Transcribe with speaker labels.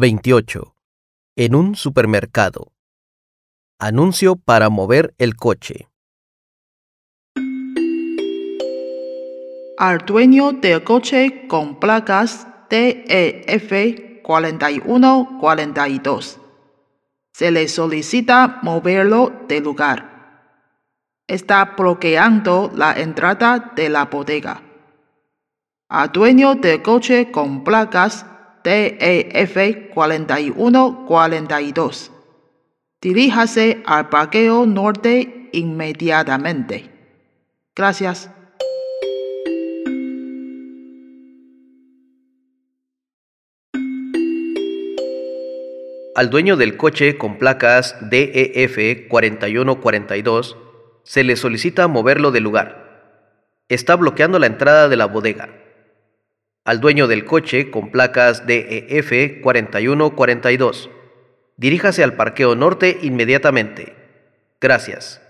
Speaker 1: 28. En un supermercado. Anuncio para mover el coche.
Speaker 2: Al dueño del coche con placas DEF 4142 se le solicita moverlo de lugar. Está bloqueando la entrada de la bodega. Al dueño del coche con placas DEF 4142 diríjase al parqueo norte inmediatamente. Gracias.
Speaker 1: Al dueño del coche con placas DEF 4142 se le solicita moverlo del lugar. Está bloqueando la entrada de la bodega. Al dueño del coche con placas DEF 4142 diríjase al parqueo norte inmediatamente. Gracias.